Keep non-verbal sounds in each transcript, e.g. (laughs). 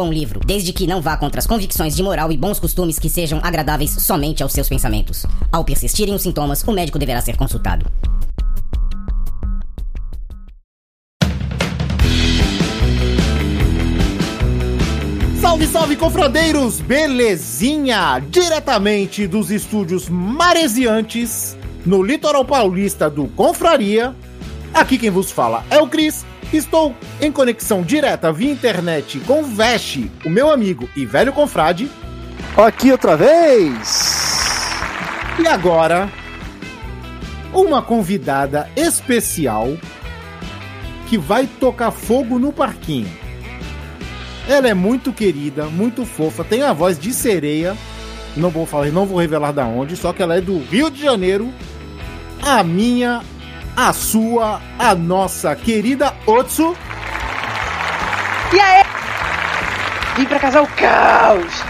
bom livro, desde que não vá contra as convicções de moral e bons costumes que sejam agradáveis somente aos seus pensamentos. Ao persistirem os sintomas, o médico deverá ser consultado. Salve, salve, confradeiros! Belezinha! Diretamente dos estúdios maresiantes, no litoral paulista do Confraria. Aqui quem vos fala é o Cris. Estou em conexão direta via internet com o Veste, o meu amigo e velho confrade. Aqui outra vez! E agora, uma convidada especial que vai tocar fogo no parquinho. Ela é muito querida, muito fofa, tem a voz de sereia. Não vou falar, não vou revelar da onde, só que ela é do Rio de Janeiro. A minha, a sua, a nossa querida Otsu. E aí? Vim pra casar o caos.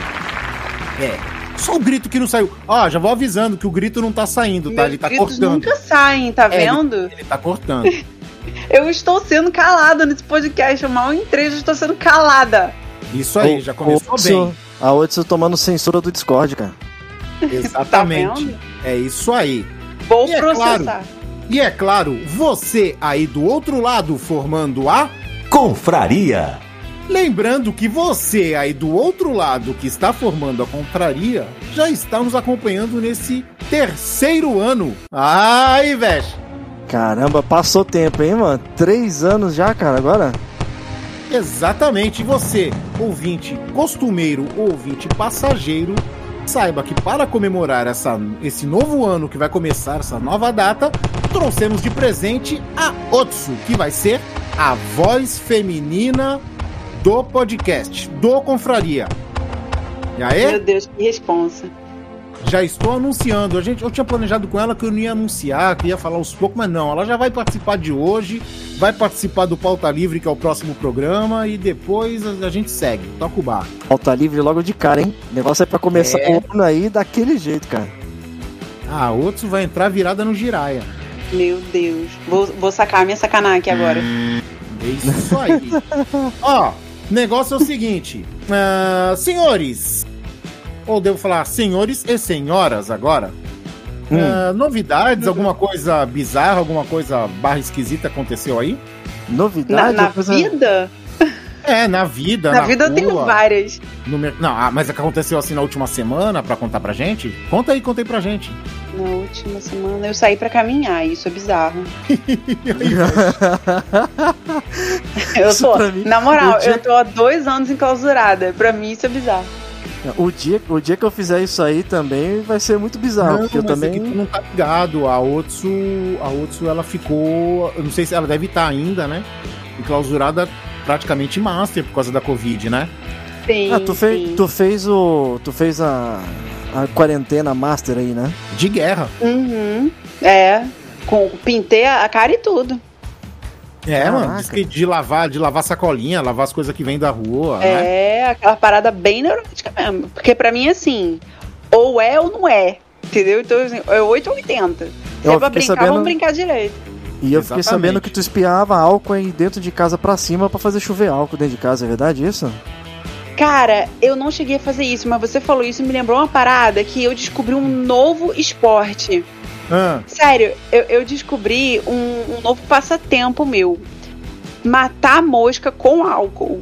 É. Só o grito que não saiu. Ó, já vou avisando que o grito não tá saindo, tá? Meus Ele tá gritos cortando. nunca saem, tá É, ele- vendo? Ele tá cortando. (laughs) Eu estou sendo calada nesse podcast. Eu mal entrei, já estou sendo calada. Isso aí, O- já começou Otsu- bem. A Otsu tomando censura do Discord, cara. (laughs) Exatamente. vendo? é isso aí. Vou E é processar. E é claro, você aí do outro lado formando a. Confraria. Lembrando que você aí do outro lado que está formando a confraria já está nos acompanhando nesse terceiro ano. Ai, velho! Caramba, passou tempo, hein, mano? Três anos já, cara, agora? Exatamente, você, ouvinte costumeiro, ouvinte passageiro, saiba que para comemorar essa, esse novo ano que vai começar, essa nova data, trouxemos de presente a Otsu, que vai ser a voz feminina do podcast, do Confraria. E aí? Meu Deus, que responsa. Já estou anunciando. A gente, eu tinha planejado com ela que eu não ia anunciar, que ia falar aos poucos, mas não. Ela já vai participar de hoje, vai participar do Pauta Livre, que é o próximo programa, e depois a, a gente segue. Toca o bar. Falta livre logo de cara, hein? O negócio é pra começar É. o ano aí daquele jeito, cara. Ah, outros vai entrar virada no Jiraya. Meu Deus. Vou, vou sacar a minha sacanagem aqui agora. É isso aí. (laughs) Ó, negócio é o seguinte. ah, senhores, ou devo falar senhores e senhoras agora? Hum. Ah, novidades, alguma coisa bizarra, alguma coisa barra esquisita aconteceu aí? Na, Novidade? na uma coisa- vida? É, na vida, Na, na vida eu rua, tenho várias. no mer- Não, ah, mas é que aconteceu assim na última semana pra contar pra gente? Conta aí, conta aí pra gente. Na última semana eu saí pra caminhar, isso é bizarro. (laughs) Eu tô, na moral, dia- eu tô há dois anos enclausurada. Pra mim isso é bizarro. O, dia, o dia que eu fizer isso aí também vai ser muito bizarro, porque eu mas também. é que tu não tá ligado. A Otsu, a Otsu, ela ficou. Eu não sei se ela deve estar ainda, né? Enclausurada praticamente master por causa da Covid, né? Sim, Ah, tu, fez, sim. tu fez o. Tu fez a. A quarentena master aí, né? De guerra. Uhum. É. Com, pintei a cara e tudo. É, Caraca. mano. Diz que de lavar, de lavar sacolinha, lavar as coisas que vêm da rua, né? É, aquela parada bem neurótica mesmo. Porque pra mim, assim, ou é ou não é. Entendeu? Então, assim, é 8 ou 80. Se Eu é pra fiquei brincar, sabendo- vamos brincar direito. E eu fiquei Exatamente. sabendo que tu espiava álcool aí dentro de casa pra cima pra fazer chover álcool dentro de casa, é verdade isso? Cara, eu não cheguei a fazer isso, mas você falou isso e me lembrou uma parada que eu descobri um novo esporte. Ah, Sério, eu, eu descobri um, um novo passatempo meu. Matar mosca com álcool.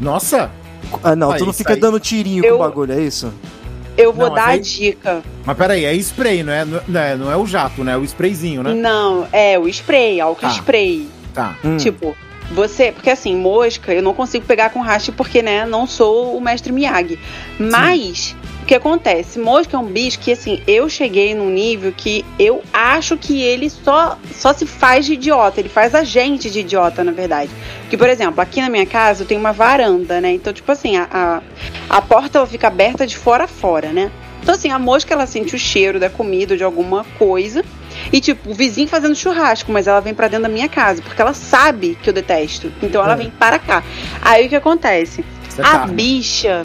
nossa! Ah, não, Ah, tu não fica aí. dando tirinho Eu- com o bagulho, é isso? Eu vou Não, dar mas a aí- dica. Mas peraí, é spray, não é, não é, não é o jato, né? É o sprayzinho, né? Não, é o spray, álcool Tá. spray. Tá. Hum. Tipo, Você, porque assim, mosca, eu não consigo pegar com haste porque, né, não sou o mestre Miyagi. Mas o que acontece? Mosca é um bicho que assim, eu cheguei num nível que eu acho que ele só só se faz de idiota, ele faz a gente de idiota, na verdade. Porque, por exemplo, aqui na minha casa eu tenho uma varanda, né? Então, tipo assim, a, a, a porta fica aberta de fora a fora, né? Então, assim, a mosca ela sente o cheiro da comida de alguma coisa. E, tipo, o vizinho fazendo churrasco, mas ela vem pra dentro da minha casa, porque ela sabe que eu detesto. Então ela É. vem para cá. Aí o que acontece? Você a tá. bicha.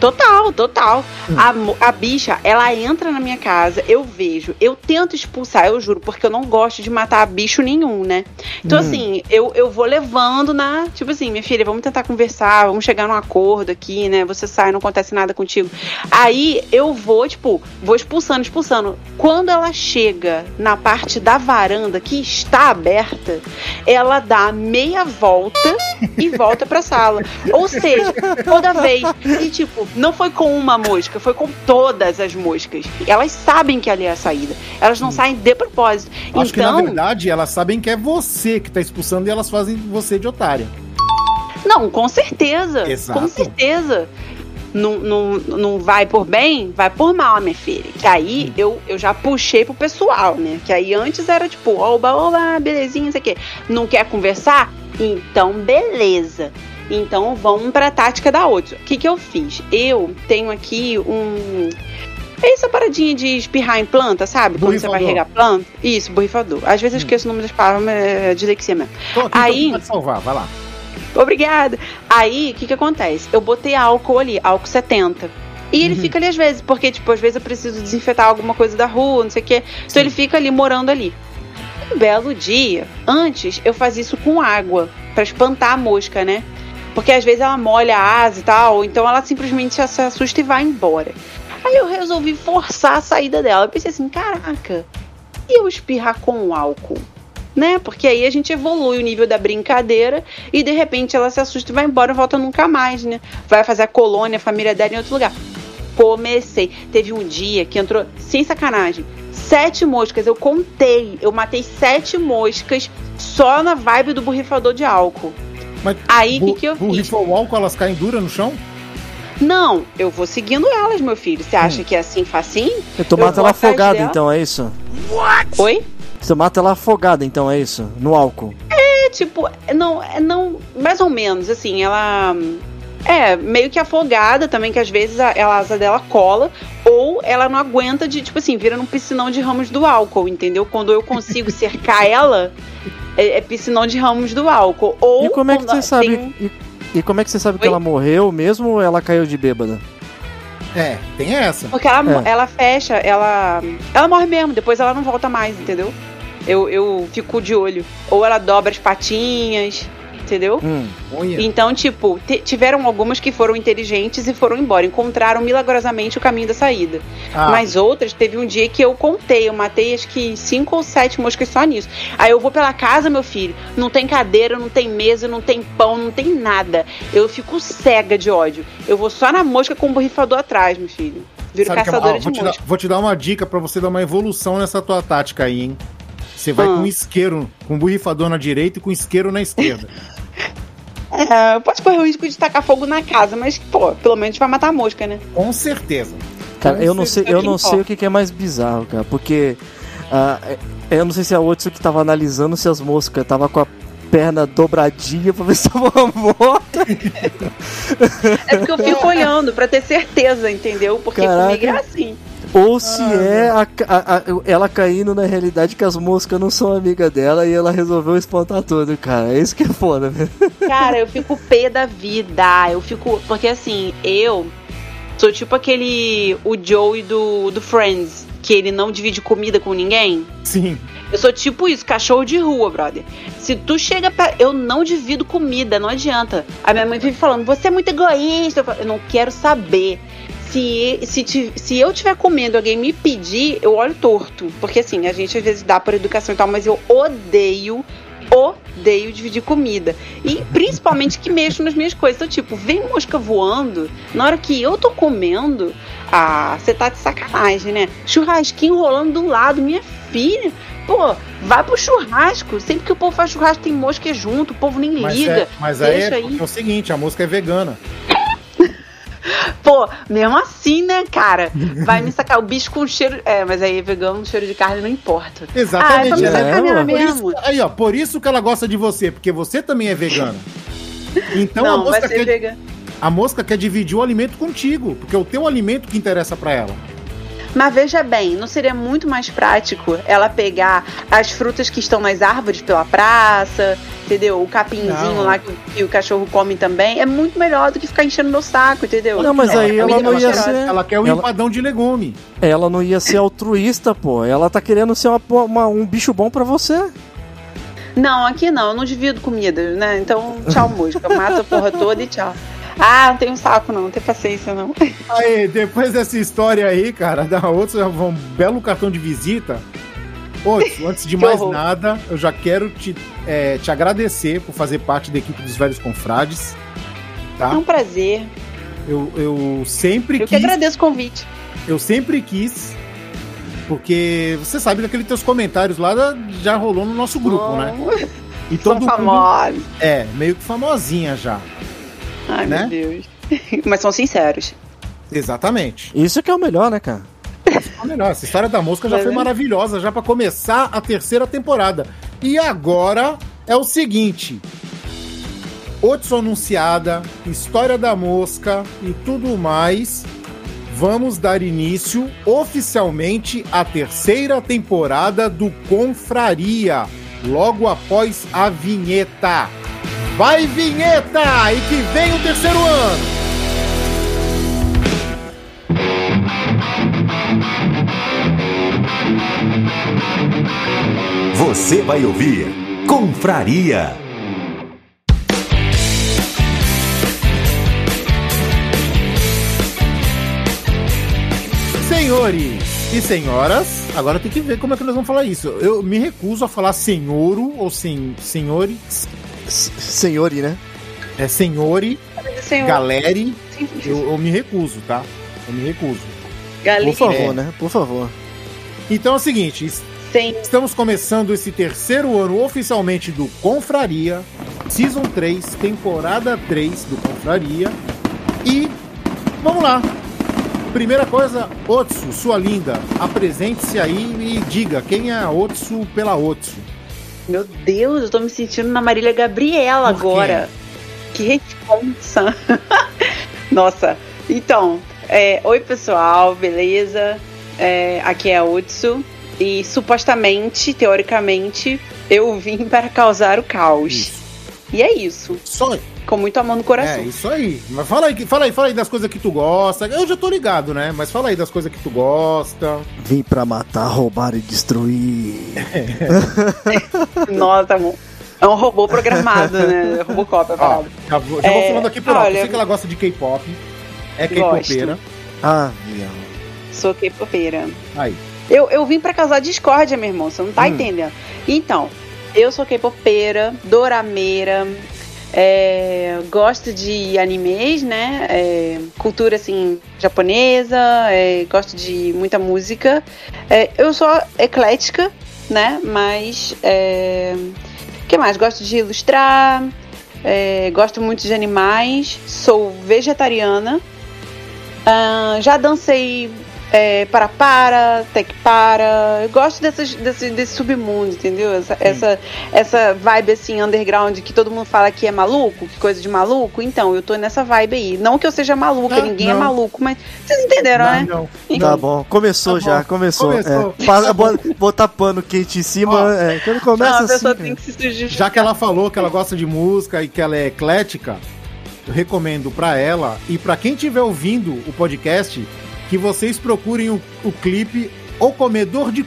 Total, total. A, mo- a bicha, ela entra na minha casa, eu vejo, eu tento expulsar, eu juro, porque eu não gosto de matar bicho nenhum, né? Então, Hum. assim, eu, eu vou levando na. Tipo assim, minha filha, vamos tentar conversar, vamos chegar num acordo aqui, né? Você sai, não acontece nada contigo. Aí eu vou, tipo, vou expulsando, expulsando. Quando ela chega na parte da varanda que está aberta, ela dá meia volta e volta pra sala. Ou seja, toda vez. E, tipo, não foi com uma mosca, foi com todas as moscas. Elas sabem que ali é a saída. Elas não saem de propósito. Acho que na então, verdade elas sabem que é você que tá expulsando e elas fazem você de otária. não, com certeza. Exato. Com certeza. Não, não, não vai por bem, vai por mal, minha filha. Que aí eu, eu já puxei pro pessoal, né? Que aí antes era tipo, oba, oba, belezinha, não sei o quê. Não quer conversar? Então, beleza. Então vamos pra tática da outra. O que, que eu fiz? Eu tenho aqui um. É essa paradinha de espirrar em planta, sabe? Quando você vai regar planta. Isso, borrifador. Às vezes eu esqueço o nome das palavras, mas é dislexia mesmo. Tô aqui, Aí- então pode salvar, vai lá. Obrigada. Aí, o que que acontece? Eu botei álcool ali, álcool 70. E ele Uhum. fica ali às vezes, porque, tipo, às vezes eu preciso desinfetar alguma coisa da rua, não sei o quê. Então ele fica ali morando ali. Um belo dia, antes eu fazia isso com água, pra espantar a mosca, né? Porque às vezes ela molha a asa e tal, então ela simplesmente já se assusta e vai embora. Aí eu resolvi forçar a saída dela. Eu pensei assim, caraca, e eu espirrar com álcool? Né? Porque aí a gente evolui o nível da brincadeira e de repente ela se assusta e vai embora volta nunca mais, né? Vai fazer a colônia, a família dela em outro lugar. Comecei. Teve um dia que entrou, sem sacanagem, sete moscas. Eu contei. Eu matei sete moscas só na vibe do borrifador de álcool. Mas Aí o que, que eu fiz? o álcool, elas caem duras no chão? Não, eu vou seguindo elas, meu filho. Você Hum. acha que é assim facinho? Tu Eu mata ela afogada, dela. então, é isso? Oi? Você mata ela afogada, então, é isso? No álcool. É tipo, não, é não, mais ou menos, assim, ela é meio que afogada também, que às vezes a, a asa dela cola, ou ela não aguenta de, tipo assim, vira num piscinão de ramos do álcool, entendeu? Quando eu consigo (laughs) cercar ela, é, é piscinão de ramos do álcool. Ou E como é que você sabe? tem um- E, e como é que você sabe que Oi? ela morreu mesmo ou ela caiu de bêbada? É, tem essa. Porque ela, É. ela fecha, ela. Ela morre mesmo, depois ela não volta mais, entendeu? Eu, eu fico de olho. Ou ela dobra as patinhas, entendeu? Hum. Então, tipo, tiveram algumas que foram inteligentes e foram embora. Encontraram milagrosamente o caminho da saída. Ah, Mas outras, teve um dia que eu contei. Eu matei acho que cinco ou sete moscas só nisso. Aí eu vou pela casa, meu filho. Não tem cadeira, não tem mesa, não tem pão, não tem nada. Eu fico cega de ódio. Eu vou só na mosca com o borrifador atrás, meu filho. Viro sabe que é- caçadora ó, de vou, te dar, vou te dar uma dica pra você dar uma evolução nessa tua tática aí, hein? Você vai Ah. com isqueiro, com borrifador na direita e com isqueiro na esquerda. (laughs) É, eu posso correr o risco de tacar fogo na casa, mas, pô, pelo menos vai matar a mosca, né? com certeza. Cara, Com eu não sei, eu não sei o que é mais bizarro, cara, porque é- eu não sei se a outra que tava analisando se as moscas tava com a perna dobradinha pra ver se tava (laughs) morta. É porque eu fico olhando pra ter certeza, entendeu? Porque Caraca. comigo é assim. Ou se Ah, é a- a- a- ela caindo na realidade que as moscas não são amiga dela e ela resolveu espantar tudo, cara. É isso que é foda, velho. Cara, eu fico pé da vida. Eu fico. Porque assim, eu sou tipo aquele. O Joey do, do Friends, que ele não divide comida com ninguém. Sim. Eu sou tipo isso, cachorro de rua, brother. Se tu chega pra. Eu não divido comida, não adianta. A minha mãe vive falando, você é muito egoísta. Eu, falo, eu não quero saber. Se, se, se eu estiver comendo e alguém me pedir, eu olho torto. Porque assim, a gente às vezes dá por educação e tal, mas eu odeio, odeio dividir comida. E principalmente que mexo nas minhas coisas. Então, tipo, vem mosca voando, na hora que eu tô comendo, Ah, você tá de sacanagem, né? Churrasquinho rolando do lado, minha filha. Pô, vai pro churrasco. Sempre que o povo faz churrasco tem mosca junto, o povo nem Mas, liga. é, mas aí é, aí. é o seguinte, a música é vegana. Pô, mesmo assim, né, cara? Vai me sacar o bicho com cheiro. É, mas aí vegano, cheiro de carne não importa. Ah, é Exatamente. pra me É, mesmo. isso, aí, ó, por isso que ela gosta de você, porque você também é vegana. Então a não, vai mosca, quer, a mosca quer dividir o alimento contigo, porque é o teu alimento que interessa pra ela. Mas veja bem, não seria muito mais prático ela pegar as frutas que estão nas árvores pela praça, entendeu? O capinzinho Não. lá que, que o cachorro come também. É muito melhor do que ficar enchendo meu saco, entendeu? Não, mas aí É, ela comida não ia ser. Ela quer o Ela- empadão de legume. Ela não ia ser altruísta, pô. Ela tá querendo ser uma- uma- um bicho bom pra você. Não, aqui não, eu não divido comida, né? Então, tchau, mosca. Mata a porra toda e tchau. Ah, não tenho saco, não, não tem paciência, não. (laughs) Aí, depois dessa história aí, cara, da outra, um belo cartão de visita. Outro, (laughs) antes de Que mais horror. nada, eu já quero te, é, te agradecer por fazer parte da equipe dos Velhos Confrades. É Tá? um prazer. Eu, eu sempre Eu que quis. agradeço o convite. Eu sempre quis. Porque você sabe que aqueles teus comentários lá já rolou no nosso grupo, né? E Sou todo mundo. famosa. É, meio que famosinha já. Ai, Né? meu Deus. (laughs) Mas são sinceros. Exatamente. Isso que é o melhor, né, cara? Tá melhor. Essa história da mosca já Tá foi maravilhosa, já pra começar a terceira temporada. E agora é o seguinte: Otso anunciada, história da mosca e tudo mais. Vamos dar início oficialmente à terceira temporada do Confraria, logo após a vinheta. Vai, vinheta! E que vem o terceiro ano! Você vai ouvir Confraria. Senhores e senhoras, agora tem que ver como é que nós vamos falar isso. Eu me recuso a falar senhoro ou sen, senhores, Senhori, né? é senhori, Senhor, galeri, eu, eu me recuso, tá? Eu me recuso. galinha, Por favor, É. né? Por favor. Então é o seguinte, sem estamos começando esse terceiro ano oficialmente do Confraria, Season 3, temporada 3 do Confraria. E vamos lá. Primeira coisa, Otsu, sua linda, apresente-se aí e diga quem é a Otsu pela Otsu. Meu Deus, eu tô me sentindo na Marília Gabriela agora. Que responsa. (laughs) Nossa, então, é, oi pessoal, beleza? É, aqui é a Utsu. E supostamente, teoricamente, eu vim para causar o caos. Isso. E é isso. Só Com muito amor no É, coração. isso aí. Mas fala aí, fala aí, fala aí das coisas que tu gosta. Eu já tô ligado, né? Mas fala aí das coisas que tu gosta. Vim pra matar, roubar e destruir. (laughs) Nossa, tá bom. É um robô programado, né? Robocop, a Ó, parada. já vou, já vou É, falando aqui por alto. Eu olha- sei que ela gosta de K-pop. É K-popeira. Ah, viado. Sou K-popeira. Aí. Eu, eu vim pra causar discórdia, meu irmão. Você não tá Hum. entendendo. Então, eu sou K-popeira, dorameira, é, gosto de animes, né? É, cultura, assim, japonesa, é, gosto de muita música. É, eu sou eclética, né? Mas, é, o que mais? Gosto de ilustrar, é, gosto muito de animais, sou vegetariana. Ah, já dancei é, para para, tech para. Eu gosto dessas, desse, desse submundo, entendeu? Essa, essa, essa vibe assim, underground, que todo mundo fala que é maluco, que coisa de maluco. Então, eu tô nessa vibe aí. Não que eu seja maluca, Ah, ninguém é não. maluco, mas vocês entenderam, Não, né? não. Tá não. bom, começou Tá já, bom. começou. Começou. É, botar pano quente em cima, Ó. é, quando Não, começa a assim. tem que. Já que ela falou que ela gosta de música e que ela é eclética, eu recomendo pra ela e pra quem estiver ouvindo o podcast que vocês procurem o, o clipe O Comedor de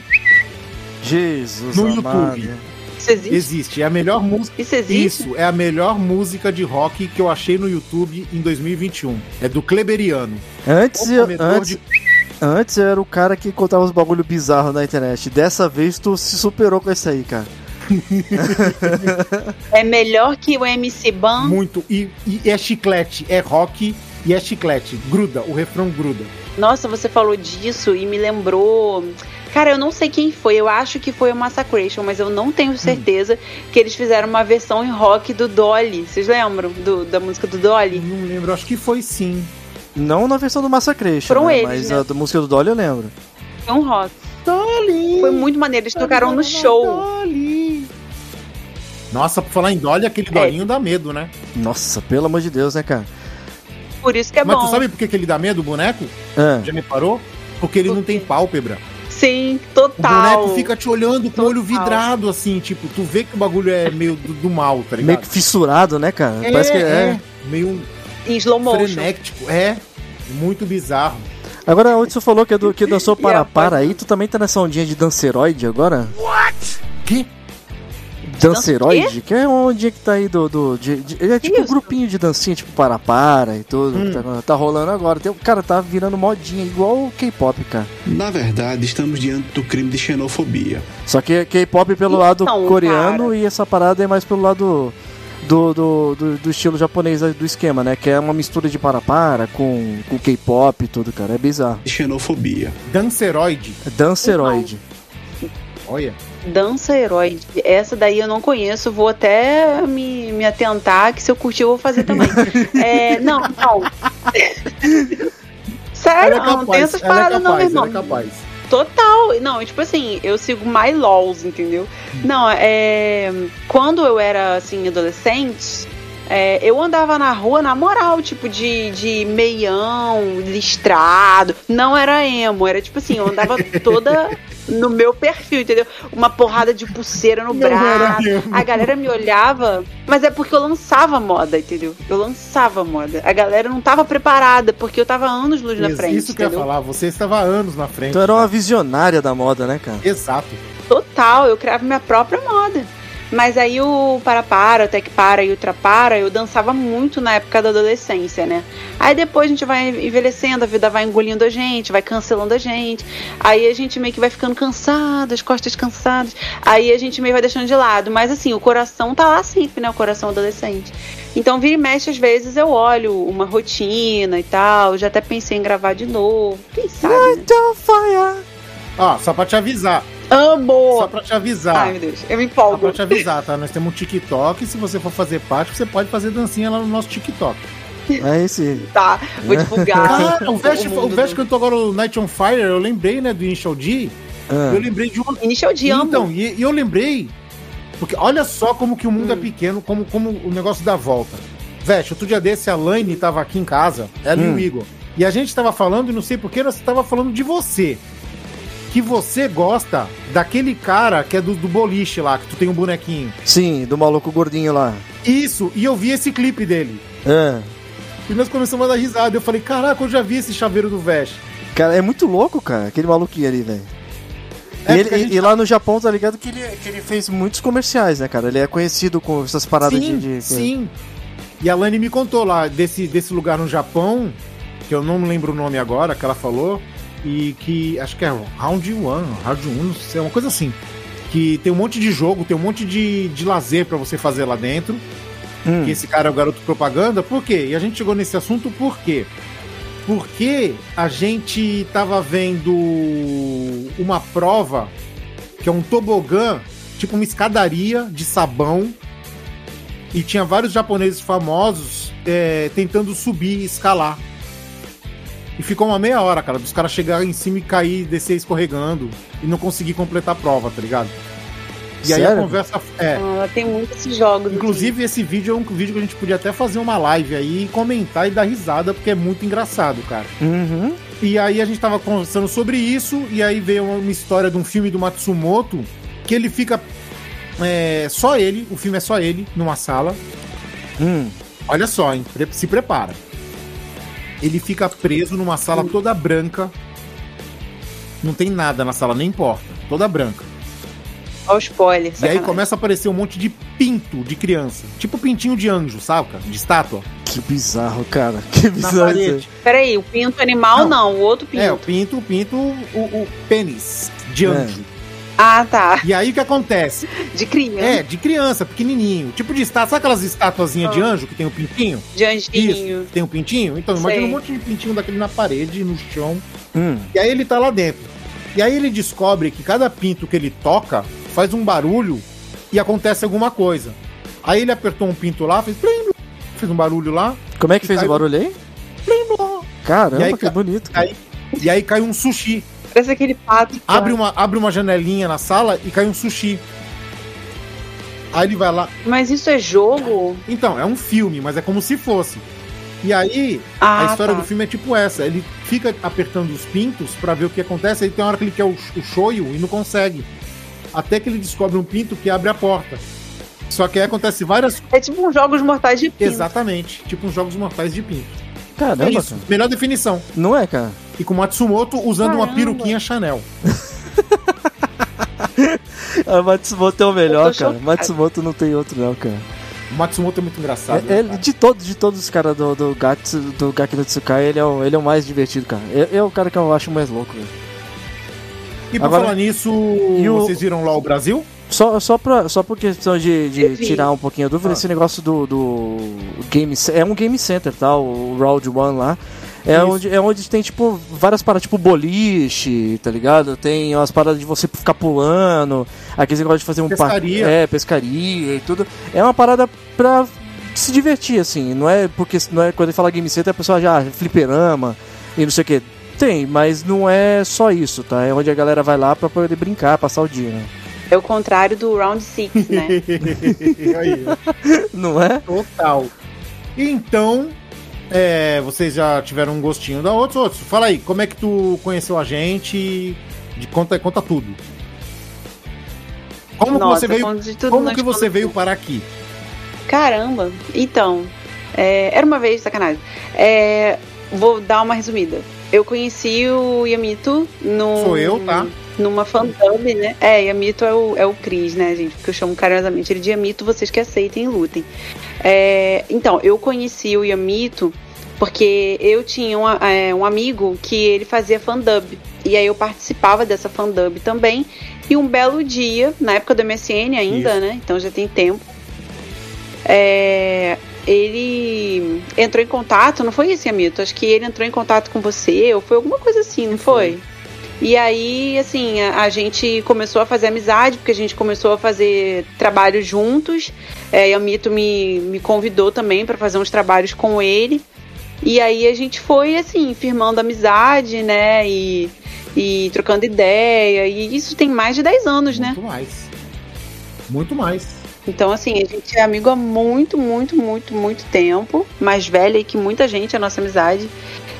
Jesus No amado. YouTube. Isso existe? Existe. É a melhor música. Isso existe? Isso, é a melhor música de rock que eu achei no YouTube em 2021. É do Kleberiano. Antes, O eu, Comedor antes, de antes era o cara que contava uns bagulho bizarro na internet. Dessa vez tu se superou com isso aí, cara. (laughs) É melhor que o MC Ban. Muito. E, e é chiclete, é rock E é chiclete, gruda, o refrão gruda. Nossa, você falou disso e me lembrou. Cara, eu não sei quem foi, eu acho que foi o Massacration, mas eu não tenho certeza que eles fizeram uma versão em rock do Dolly. Vocês lembram do- da música do Dolly? Não lembro, acho que foi sim. Não na versão do Massacration, Foram né? eles, mas né? a da música do Dolly eu lembro. Foi um rock. Dolly! Foi muito maneiro, eles tocaram no show. Dolly! Nossa, por falar em Dolly, aquele É. dolinho dá medo, né? Nossa, pelo amor de Deus, né, cara? Por isso que é Mas bom. tu sabe por que, que ele dá medo, o boneco? Ah, Já reparou? Porque ele Por não tem pálpebra. Sim, O total. boneco fica te olhando com o olho Total. vidrado, assim, tipo, tu vê que o bagulho é meio do, do mal, tá ligado? meio que fissurado, né, cara? é, Parece que é. é, meio Em slow motion. frenético. É, muito bizarro. Agora, onde você falou que, é do, que dançou E para a para aí, tu também tá nessa ondinha de danceroide agora? Que? Danceroide? Que é uma ondinha que tá aí do. do de, de- é tipo um grupinho de dancinha, tipo para para e tudo. Hum. Tá, tá rolando agora. Tem, cara, tá virando modinha, igual o K-pop, cara. Na verdade, estamos diante do crime de xenofobia. Só que K-pop pelo lado Então, coreano cara. e essa parada é mais pelo lado do, do, do, do estilo japonês do esquema, né? Que é uma mistura de para-para com, com K-pop e tudo, cara. É bizarro. Xenofobia. Danceroide. É danceroide. Olha. Dança herói. Essa daí eu não conheço, vou até me, me atentar, que se eu curtir eu vou fazer também. (laughs) é, não, não. Sério, é não tem essas é paradas não, meu irmão. é capaz. Total. Não, tipo assim, eu sigo my laws, entendeu? Não, é. Quando eu era, assim, adolescente, é, eu andava na rua, na moral, tipo, de, de meião, listrado. Não era emo, era tipo assim, eu andava toda (laughs) no meu perfil, entendeu? Uma porrada de pulseira no Não braço. A galera me olhava, mas é porque eu lançava moda, entendeu? Eu lançava moda. A galera não tava preparada, porque eu tava anos luz na frente. Isso que eu ia entendeu? falar, você estava anos na frente. Então era uma cara. visionária da moda, né, cara? Exato. Total, eu criava minha própria moda. Mas aí o para-para, o tec-para e o trapara, eu dançava muito na época da adolescência, né? Aí depois a gente vai envelhecendo, a vida vai engolindo a gente, vai cancelando a gente. Aí a gente meio que vai ficando cansado, as costas cansadas. Aí a gente meio vai deixando de lado. Mas assim, o coração tá lá sempre, né? O coração adolescente. Então vira e mexe, às vezes eu olho uma rotina e tal. Já até pensei em gravar de novo. Quem sabe? Né? Ó, só pra te avisar. Amo! Só pra te avisar. Ai, meu Deus, eu me Só empolgo. pra te avisar, tá? Nós temos um TikTok. Se você for fazer parte, você pode fazer dancinha lá no nosso TikTok. É esse. (laughs) Tá, vou divulgar. Ah, o Vest, o Vest do- cantou agora o Night on Fire. Eu lembrei, né, do Initial D. Ah, Eu lembrei de uma. Inicial de amo. Então, e, e eu lembrei. Porque olha só como que o mundo Hum. é pequeno, como, como o negócio dá volta. Veste, outro dia desse, a Laine tava aqui em casa, ela e Hum. o Igor. E a gente tava falando, e não sei porquê, nós tava falando de você. Que você gosta daquele cara que é do, do boliche lá, que tu tem um bonequinho. sim, do maluco gordinho lá. Isso, e eu vi esse clipe dele. Ah, E nós começamos a dar risada. Eu falei, caraca, eu já vi esse chaveiro do Vest. cara, é muito louco, cara, aquele maluquinho ali, velho. É, e, ele- gente e lá no Japão, tá ligado que ele, que ele fez muitos comerciais, né, cara? Ele é conhecido com essas paradas sim, de, de- sim. E a Lani me contou lá desse, desse lugar no Japão, que eu não me lembro o nome agora, que ela falou, e que acho que é Round One, Round 1, não sei, uma coisa assim. Que tem um monte de jogo, tem um monte de, de lazer pra você fazer lá dentro. Hum, Que esse cara é o garoto propaganda. Por quê? E a gente chegou nesse assunto por quê? Porque a gente tava vendo uma prova que é um tobogã, tipo uma escadaria de sabão. E tinha vários japoneses famosos é, tentando subir e escalar. E ficou uma meia hora, cara, dos caras chegarem em cima e cair, descer escorregando e não conseguir completar a prova, tá ligado? E aí a Sério? conversa. É. Ela tem muitos jogos. assim. Inclusive, esse vídeo é um vídeo que a gente podia até fazer uma live aí, comentar e dar risada, porque é muito engraçado, cara. Uhum. E aí a gente tava conversando sobre isso, e aí veio uma história de um filme do Matsumoto, que ele fica. é, só ele, o filme é só ele, numa sala. Hum. Olha só, hein? pre- Se prepara. Ele fica preso numa sala toda branca. Não tem nada na sala, nem porta. Toda branca. Olha o spoiler. E aí começa a aparecer um monte de pinto de criança. Tipo pintinho de anjo, saca? De estátua. Que bizarro, cara. Que bizarro. isso aí. parede. Peraí, o pinto animal Não. não, o outro pinto. É, o pinto, o pinto, o, o pênis de É. Ah, tá. E aí o que acontece? De criança. É, de criança, pequenininho. Tipo de estátua. Sabe aquelas estatuazinhas de Ah. anjo que tem o pintinho? De anjinho. Isso, tem um pintinho? Então, imagina Sei. um monte de pintinho daquele na parede, no chão. Hum. E aí ele tá lá dentro. E aí ele descobre que cada pinto que ele toca faz um barulho e acontece alguma coisa. Aí ele apertou um pinto lá, fez plim, blim, fez um barulho lá. Como é que fez o caiu- barulho aí? Caramba, E aí, que ca- bonito. Aí, e aí cai um sushi. Parece aquele pato. Abre uma, abre uma janelinha na sala e cai um sushi. Aí ele vai lá. Mas isso é jogo? Então, é um filme, mas é como se fosse. E aí, Ah, a história tá. do filme é tipo essa. Ele fica apertando os pintos pra ver o que acontece. Aí tem uma hora que ele quer o, o shoyu e não consegue. Até que ele descobre um pinto que abre a porta. Só que aí acontece várias É tipo uns jogos mortais de pinto. Exatamente. Tipo uns jogos mortais de pinto. Caramba, é isso. cara. Melhor definição. Não é, cara? E com Matsumoto usando uma Caramba. peruquinha Chanel. A (laughs) Matsumoto é o melhor, cara. Matsumoto não tem outro, não, cara. O Matsumoto é muito engraçado. É- né, ele- de, todos, de todos os caras do, do, Gatsu, do Gaki no Tsukai, ele é, o, ele é o mais divertido, cara. É, é o cara que eu acho mais louco, velho. E por Agora- falar nisso, E o- vocês viram lá o Brasil? Só, só, pra, só por questão de, de tirar um pouquinho a dúvida, Ah. esse negócio do, do game é um game center, tá? O Round One lá. É Isso. onde, é onde tem, tipo, várias paradas, tipo boliche, tá ligado? Tem umas paradas de você ficar pulando, aqueles negócios de fazer um par- Pescaria. É, pescaria e tudo. É uma parada pra se divertir, assim. Não é porque não é quando ele fala game center, a pessoa já ah, fliperama e não sei o que. Tem, mas não é só isso, tá? É onde a galera vai lá pra poder brincar, passar o dia, né? É o contrário do Round 6, né? (laughs) Aí. Não é? Total. Então, é, vocês já tiveram um gostinho da outros. Outros, fala aí, como é que tu conheceu a gente? De, conta, conta tudo. Como Nossa, que você veio, como nós que você veio tudo. parar aqui? Caramba. Então, é, era uma vez, sacanagem. É, vou dar uma resumida. Eu conheci o Yamito no. Sou eu, tá? Numa fandub, né? É, Yamito é o, é o Cris, né, gente? Porque eu chamo carinhosamente ele de Yamito, vocês que aceitem e lutem. É, então, eu conheci o Yamito porque eu tinha uma- é, um amigo que ele fazia fandub. E aí eu participava dessa fandub também. E um belo dia, na época do MSN ainda, Isso. né? Então já tem tempo. É, ele entrou em contato, não foi isso, Amito? Acho que ele entrou em contato com você, ou foi alguma coisa assim, não foi? E aí, assim, a, a gente começou a fazer amizade, porque a gente começou a fazer trabalhos juntos. É, e o Mito me, me convidou também para fazer uns trabalhos com ele. E aí a gente foi, assim, firmando amizade, né? E, e trocando ideia. E isso tem mais de 10 anos, né? Muito mais. Muito mais. Então, assim, a gente é amigo há muito, muito, muito, muito tempo. Mais velha que muita gente, a nossa amizade.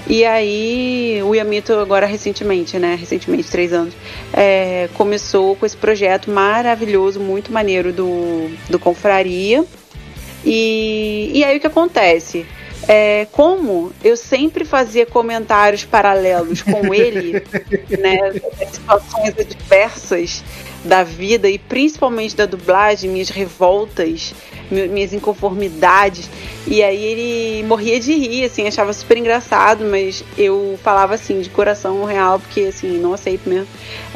E aí, o Yamito, agora recentemente, né? Recentemente, três anos, é, começou com esse projeto maravilhoso, muito maneiro do, do Confraria. E, e aí, o que acontece? É, como eu sempre fazia comentários paralelos com ele, (laughs) né? Situações adversas da vida e principalmente da dublagem, minhas revoltas, mi- minhas inconformidades. E aí ele morria de rir, assim, achava super engraçado, mas eu falava assim, de coração real, porque assim, não aceito mesmo.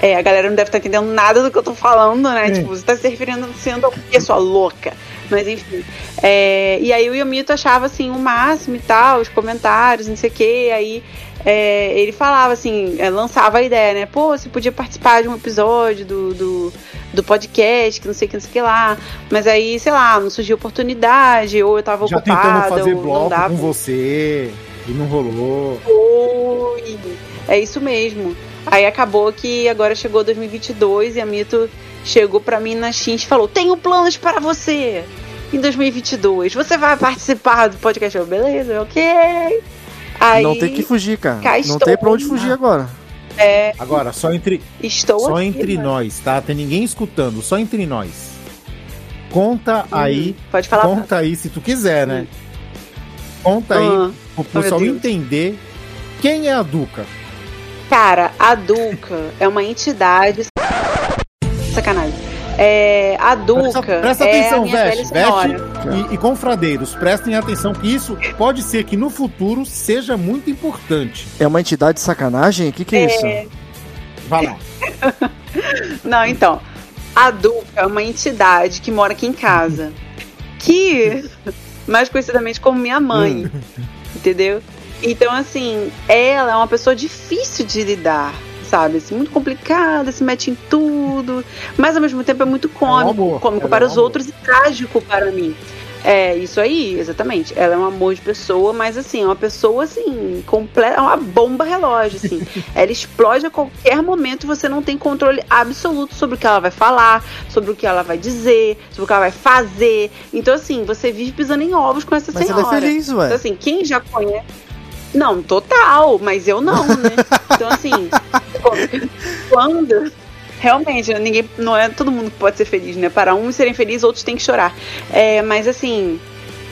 É, a galera não deve estar entendendo nada do que eu tô falando, né? É. Tipo, você tá se referindo sendo a quê, sua louca? Mas enfim. É, e aí o Yamito achava assim o máximo e tal, os comentários, não sei o que. Aí é, ele falava assim, é, lançava a ideia, né? Pô, você podia participar de um episódio do, do, do podcast, que não sei o que, não sei o que lá. Mas aí, sei lá, não surgiu oportunidade, ou eu tava Já ocupada, tentamos fazer ou não bloco dava. com você e não rolou. Foi. É isso mesmo. Aí acabou que agora chegou 2022 e a Mito chegou pra mim na X e falou: Tenho planos para você em 2022. Você vai participar do podcast? Eu, beleza, ok. Aí não tem que fugir, cara. cá Não tem pra onde fugir agora. é, Agora, só entre, estou só aqui, entre né? nós, tá? Tem ninguém escutando, só entre nós. Conta aí, Hum, Pode falar. conta aí se tu quiser, né? Conta aí Ah, pro meu pessoal entender quem é a Duca. Cara, a Duca é uma entidade. Sacanagem. É, a Duca Presta, presta é atenção, Veste. Veste e, e confradeiros, prestem atenção que isso pode ser que no futuro seja muito importante. É uma entidade de sacanagem? O que, que é, isso? Vai lá. (laughs) Não, então. A Duca é uma entidade que mora aqui em casa. Que, (laughs) mais conhecidamente como minha mãe. Entendeu? Então, assim, ela é uma pessoa difícil de lidar. Sabe? Assim, muito complicada, se mete em tudo. Mas ao mesmo tempo é muito cômico. amor, cômico para é um os outros e trágico para mim. É, isso aí, exatamente. Ela é um amor de pessoa, mas assim, é uma pessoa assim, completa, é uma bomba relógio, assim. (laughs) ela explode a qualquer momento e você não tem controle absoluto sobre o que ela vai falar, sobre o que ela vai dizer, sobre o que ela vai fazer. Então, assim, você vive pisando em ovos com essa Mas senhora. ela é feliz, ué. Então, assim, quem já conhece. Não, total, mas eu não, né? (laughs) Então, assim, quando. Realmente, ninguém. Não é todo mundo que pode ser feliz, né? Para uns serem felizes, outros têm que chorar. É, mas assim,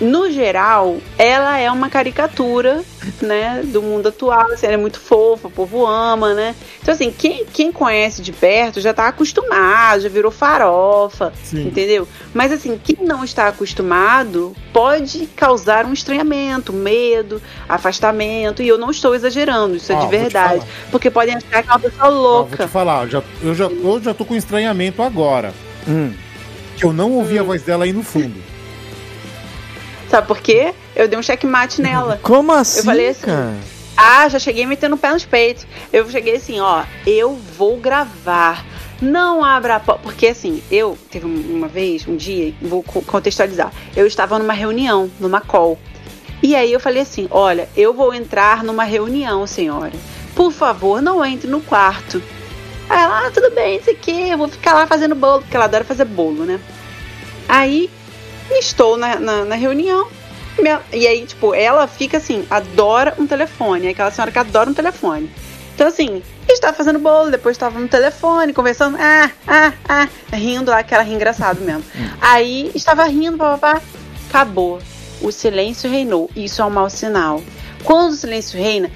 no geral, ela é uma caricatura, né? Do mundo atual. Assim, ela é muito fofa, o povo ama, né? Então, assim, quem, quem conhece de perto já tá acostumado, já virou farofa, Sim. entendeu? Mas assim, quem não está acostumado pode causar um estranhamento, medo, afastamento. E eu não estou exagerando, isso é Ó, de vou verdade. Porque podem achar que é uma pessoa Ó, vou louca. te falar, eu já, eu, já, eu já tô com estranhamento agora. Hum. Que eu não ouvi a Hum. voz dela aí no fundo. Sabe por quê? Eu dei um checkmate nela. Como assim, falei assim, cara? Ah, já cheguei metendo o pé nos peitos. Eu cheguei assim, ó, eu vou gravar. Não abra a porta. Porque assim, eu teve um- uma vez, um dia, vou co- contextualizar. Eu estava numa reunião, numa call. E aí eu falei assim: olha, eu vou entrar numa reunião, senhora. Por favor, não entre no quarto. Aí ela, ah, tudo bem, isso aqui, eu vou ficar lá fazendo bolo, porque ela adora fazer bolo, né? Aí estou na, na, na reunião. minha- e aí, tipo, ela fica assim, adora um telefone. É aquela senhora que adora um telefone. Então, assim, estava fazendo bolo, depois estava no telefone, conversando, ah, ah, ah, rindo lá, que ela ri engraçado mesmo. Aí estava rindo, papapá, acabou. O silêncio reinou. Isso é um mau sinal. Quando o silêncio reina,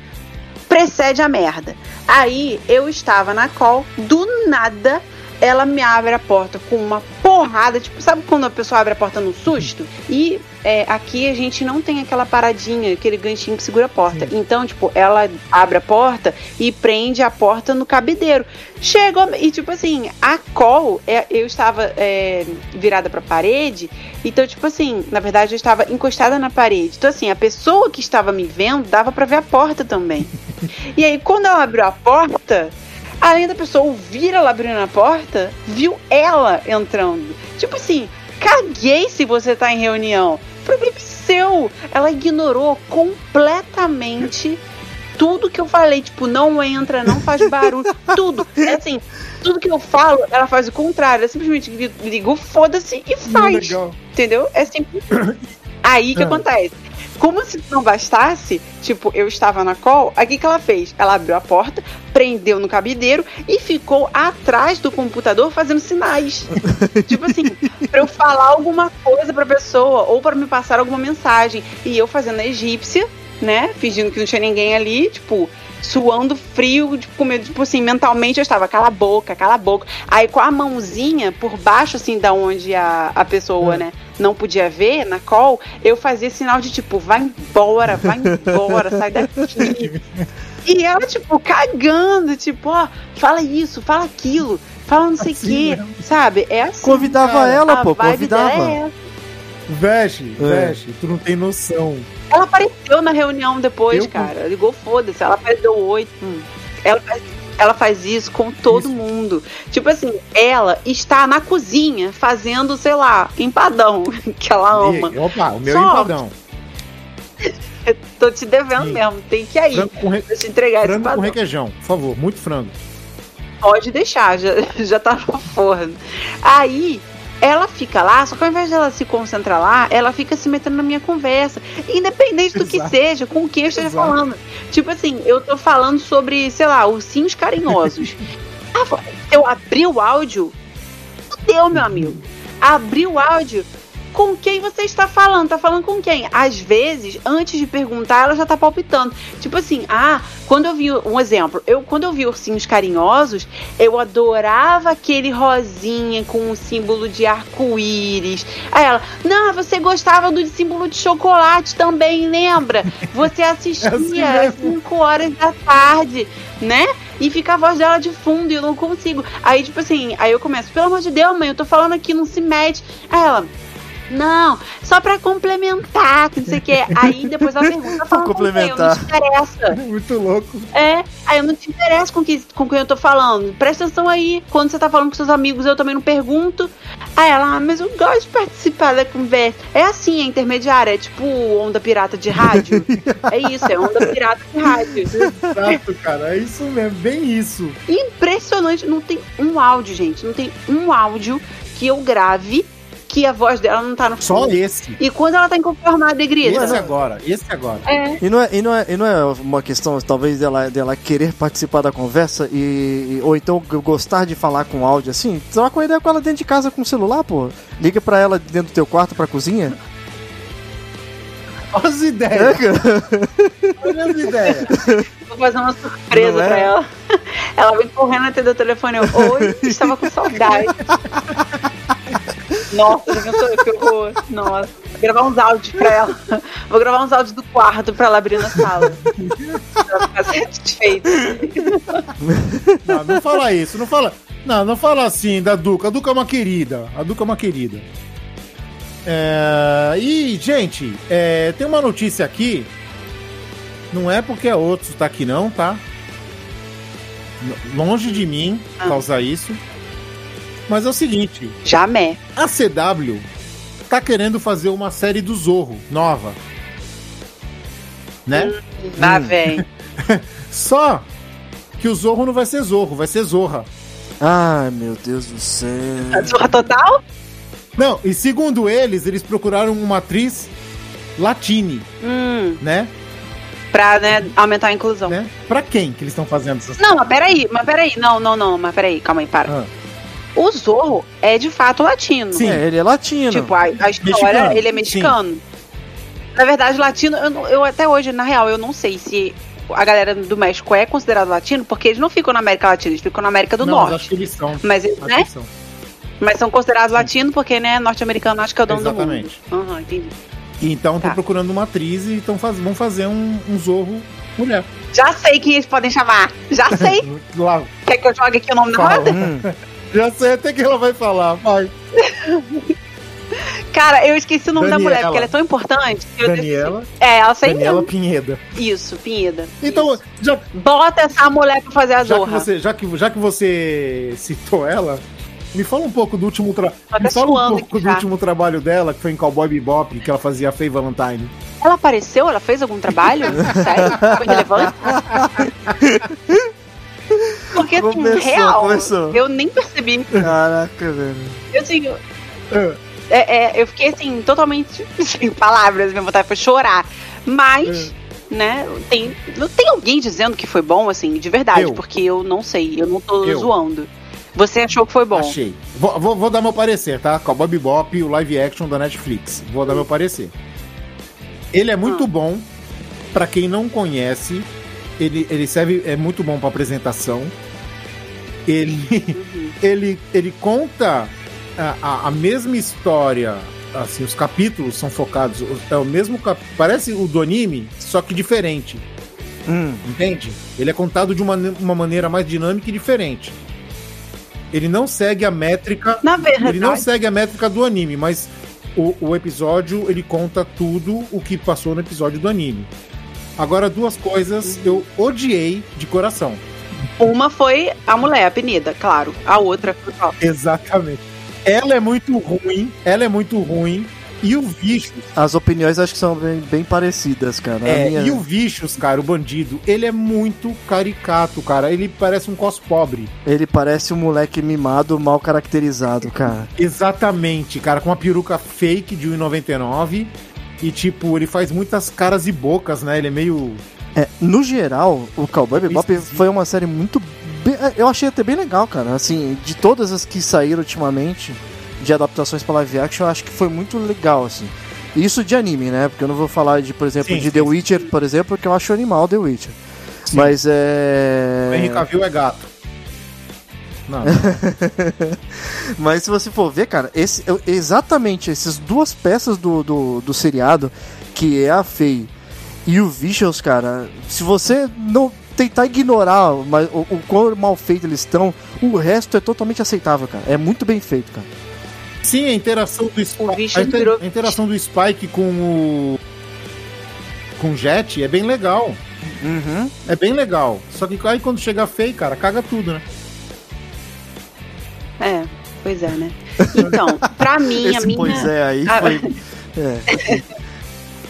precede a merda. Aí eu estava na call, do nada ela me abre a porta com uma porrada, tipo, sabe quando a pessoa abre a porta no susto? E é, aqui a gente não tem aquela paradinha, aquele ganchinho que segura a porta. Então, tipo, ela abre a porta e prende a porta no cabideiro. Chegou, e tipo assim, a call, é, eu estava é, virada pra parede, então, tipo assim, na verdade eu estava encostada na parede. Então, assim, a pessoa que estava me vendo dava pra ver a porta também. (laughs) E aí, quando ela abriu a porta, além da pessoa ouvir ela abrindo a porta, viu ela entrando. Tipo assim, caguei se você tá em reunião. Problema seu. Ela ignorou completamente tudo que eu falei. Tipo, não entra, não faz barulho, (laughs) tudo. É assim, tudo que eu falo, ela faz o contrário. Ela simplesmente ligou, foda-se e faz. Legal. Entendeu? É simples. (coughs) Aí que Ah. acontece? Como se não bastasse, tipo, eu estava na call, aí o que ela fez? Ela abriu a porta, prendeu no cabideiro e ficou atrás do computador fazendo sinais. (laughs) tipo assim, pra eu falar alguma coisa pra pessoa ou pra me passar alguma mensagem. E eu fazendo a egípcia, né? Fingindo que não tinha ninguém ali, tipo, suando frio, tipo, com medo, tipo assim, mentalmente eu estava, cala a boca, cala a boca. Aí com a mãozinha por baixo, assim, da onde a, a pessoa, né, não podia ver na call, eu fazia sinal de tipo, vai embora, vai embora, (laughs) sai daqui. E ela, tipo, cagando, tipo, ó, fala isso, fala aquilo, fala não sei o Assim quê, mesmo. sabe? É assim. Convidava cara, ela, a pô, convidava. é essa. Veste, É. veste, tu não tem noção. Ela apareceu na reunião depois, Eu- cara. Ligou, foda-se. Ela faz deu oi. Hum. Ela ela faz isso com todo Isso. mundo. Tipo assim, ela está na cozinha fazendo, sei lá, empadão, (laughs) que ela ama. E, opa, o meu Só- empadão. (laughs) Tô te devendo mesmo. Tem que ir aí. Frango com, re... Te entregar frango com requeijão, por favor, muito frango. Pode deixar, já, (laughs) já tá no forno. Aí. Ela fica lá, só que ao invés dela se concentrar lá, ela fica se metendo na minha conversa. Independente do que Exato. seja, com quem eu esteja Exato. falando. Tipo assim, eu tô falando sobre, sei lá, ursinhos carinhosos. (laughs) Ah, eu abri o áudio. Deu, meu amigo. Abri o áudio. Com quem você está falando? Tá falando com quem? Às vezes, antes de perguntar, ela já tá palpitando. Tipo assim, ah, quando eu vi um exemplo, eu quando eu vi ursinhos carinhosos, eu adorava aquele rosinha com o símbolo de arco-íris. Aí ela, não, você gostava do símbolo de chocolate também, lembra? Você (laughs) assistia assim às mesmo. 5 horas da tarde, né? E fica a voz dela de fundo e eu não consigo. Aí, tipo assim, aí eu começo, pelo amor de Deus, mãe, eu tô falando aqui, não se mete. Aí ela. Não, só pra complementar, que não sei o que. Aí depois ela pergunta, tá falando com quem? Eu complementar. não te interessa. (laughs) Muito louco. É, aí eu não te interesso com, que, com quem eu tô falando. Presta atenção aí. Quando você tá falando com seus amigos, eu também não pergunto. Aí ela, ah, mas eu gosto de participar da conversa. É assim, é intermediária, é tipo onda pirata de rádio. (laughs) é isso, é onda pirata de rádio. Exato, cara. É isso mesmo, bem isso. Impressionante, não tem um áudio, gente. Não tem um áudio que eu grave que a voz dela não tá no Só fundo. esse. E quando ela tá inconformada e grita. Esse agora, esse agora. É. E não, é, e, não é, e não é uma questão, talvez, dela, dela querer participar da conversa e, e- ou então gostar de falar com áudio assim? Troca uma ideia com ela dentro de casa com o celular, pô. Liga pra ela dentro do teu quarto pra cozinha. Olha as É, ideias. cara. Olha as ideias. Vou fazer uma surpresa é? pra ela. (laughs) Ela vem correndo atender o telefone. Eu, Oi, estava com (laughs) saudade. Nossa, que horror. Nossa. Vou gravar uns áudios pra ela. Vou gravar uns áudios do quarto pra ela abrir na sala. Pra ela ficar satisfeita. Não, não fala isso, não fala. Não, não fala assim da Duca. A Duca é uma querida. A Duca é uma querida. É, E, gente, é, tem uma notícia aqui. Não é porque a outro tá aqui, não, tá? Longe de mim Ah. causar isso. Mas é o seguinte: Jamé. a CW tá querendo fazer uma série do Zorro nova. Né? Ah, Hum. velho. (laughs) Só que o Zorro não vai ser Zorro, vai ser Zorra. Ai, meu Deus do céu. Zorra total? Não, e segundo eles, eles procuraram uma atriz latine, Hum, né? pra, né, aumentar a inclusão. né? Pra quem que eles estão fazendo essas Não, mas peraí, mas peraí. Não, não, não, mas peraí, calma aí, para. Ah. O Zorro é de fato latino. Sim. É, ele é latino. Tipo, a, a história, Mexicano, ele é mexicano. Na verdade, latino, eu, eu até hoje, na real, eu não sei se a galera do México é considerado latino, porque eles não ficam na América Latina, eles ficam na América do Não, mas acho Norte. que eles são. Mas, né? são. Mas são considerados latinos porque, né, norte-americano acho que é o dono Exatamente. do mundo. Aham, entendi. E então estão Tá. procurando uma atriz e tão faz... vão fazer um, um Zorro mulher. Já sei quem eles podem chamar. Já sei. (laughs) Lá, Quer que eu jogue aqui o nome da Fala. roda? Hum, já sei até que ela vai falar. Vai. Cara, eu esqueci o nome da Daniela. mulher, porque ela é tão importante. Daniela, esqueci. É, ela sei Daniela. Pinheda. Isso, Pinheda. Então, já, Bota essa mulher pra fazer a já, que zorra. você, já, que, já que você citou ela, me fala um pouco do último tra... Tô Me fala um pouco do já. último trabalho dela, que foi em Cowboy Bebop, que ela fazia a Faye Valentine. Ela apareceu? Ela fez algum trabalho? (laughs) Sério? Foi relevante? (laughs) Porque, assim, Começou, real, começou. eu nem percebi. caraca, velho. Eu, assim, Ah, é, é, eu fiquei, assim, totalmente (laughs) sem palavras. Minha vontade foi chorar. Mas, né, tem, não tem alguém dizendo que foi bom, assim, de verdade. Eu. Porque eu não sei, eu não tô Eu. zoando. Você achou que foi bom? Achei. Vou, vou, vou dar meu parecer, tá? Cowboy Bebop, o live action da Netflix. Vou dar meu parecer. Ele é muito Ah. bom pra quem não conhece. Ele, ele serve é muito bom pra apresentação. Ele Uhum. (laughs) ele, ele conta a, a, a mesma história. Assim, os capítulos são focados. É o mesmo cap... Parece o do anime, só que diferente. Hum, Entende? Ele é contado de uma, uma maneira mais dinâmica e diferente. Ele não segue a métrica. Na verdade, Ele não segue a métrica do anime, mas o, o episódio ele conta tudo o que passou no episódio do anime. Agora, duas coisas eu odiei de coração. uma foi a mulher, a Penida, claro. A outra foi ó, Exatamente. Ela é muito ruim, ela é muito ruim. E o Vicious, as opiniões acho que são bem, bem parecidas, cara. É, minha- e o Vicious, cara, o bandido, ele é muito caricato, cara. Ele parece um cos pobre. Ele parece um moleque mimado, mal caracterizado, cara. Exatamente, cara, com uma peruca fake de 1,99. E, tipo, ele faz muitas caras e bocas, né? Ele é meio. É, no geral, o Cowboy Bebop Esquisito. foi uma série muito. bem- eu achei até bem legal, cara. Assim, de todas as que saíram ultimamente, de adaptações para live action, eu acho que foi muito legal, assim. Isso de anime, né? Porque eu não vou falar de, por exemplo, Sim, de sim, The Witcher, sim. por exemplo, porque eu acho animal The Witcher. Mas O é. Henry Cavill é gato. Não. (laughs) Mas se você for ver, cara, esse, exatamente essas duas peças do, do, do seriado, que é a Faye e o Vicious, cara, se você não tentar ignorar mas, o, o quão mal feito eles estão, o resto é totalmente aceitável, cara. É muito bem feito, cara. Sim, a interação do Spike. A, inter- a interação do Spike com o. Com o Jet é bem legal. Uhum. É bem legal. Só que aí quando chega feio, cara, caga tudo, né? É, pois é, né? Então, pra (laughs) mim, a Esse minha. pois é aí a- foi. (laughs) É.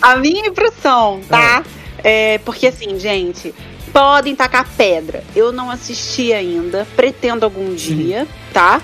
A minha impressão, tá? É, porque assim, gente, podem tacar pedra. Eu não assisti ainda, pretendo algum dia, tá?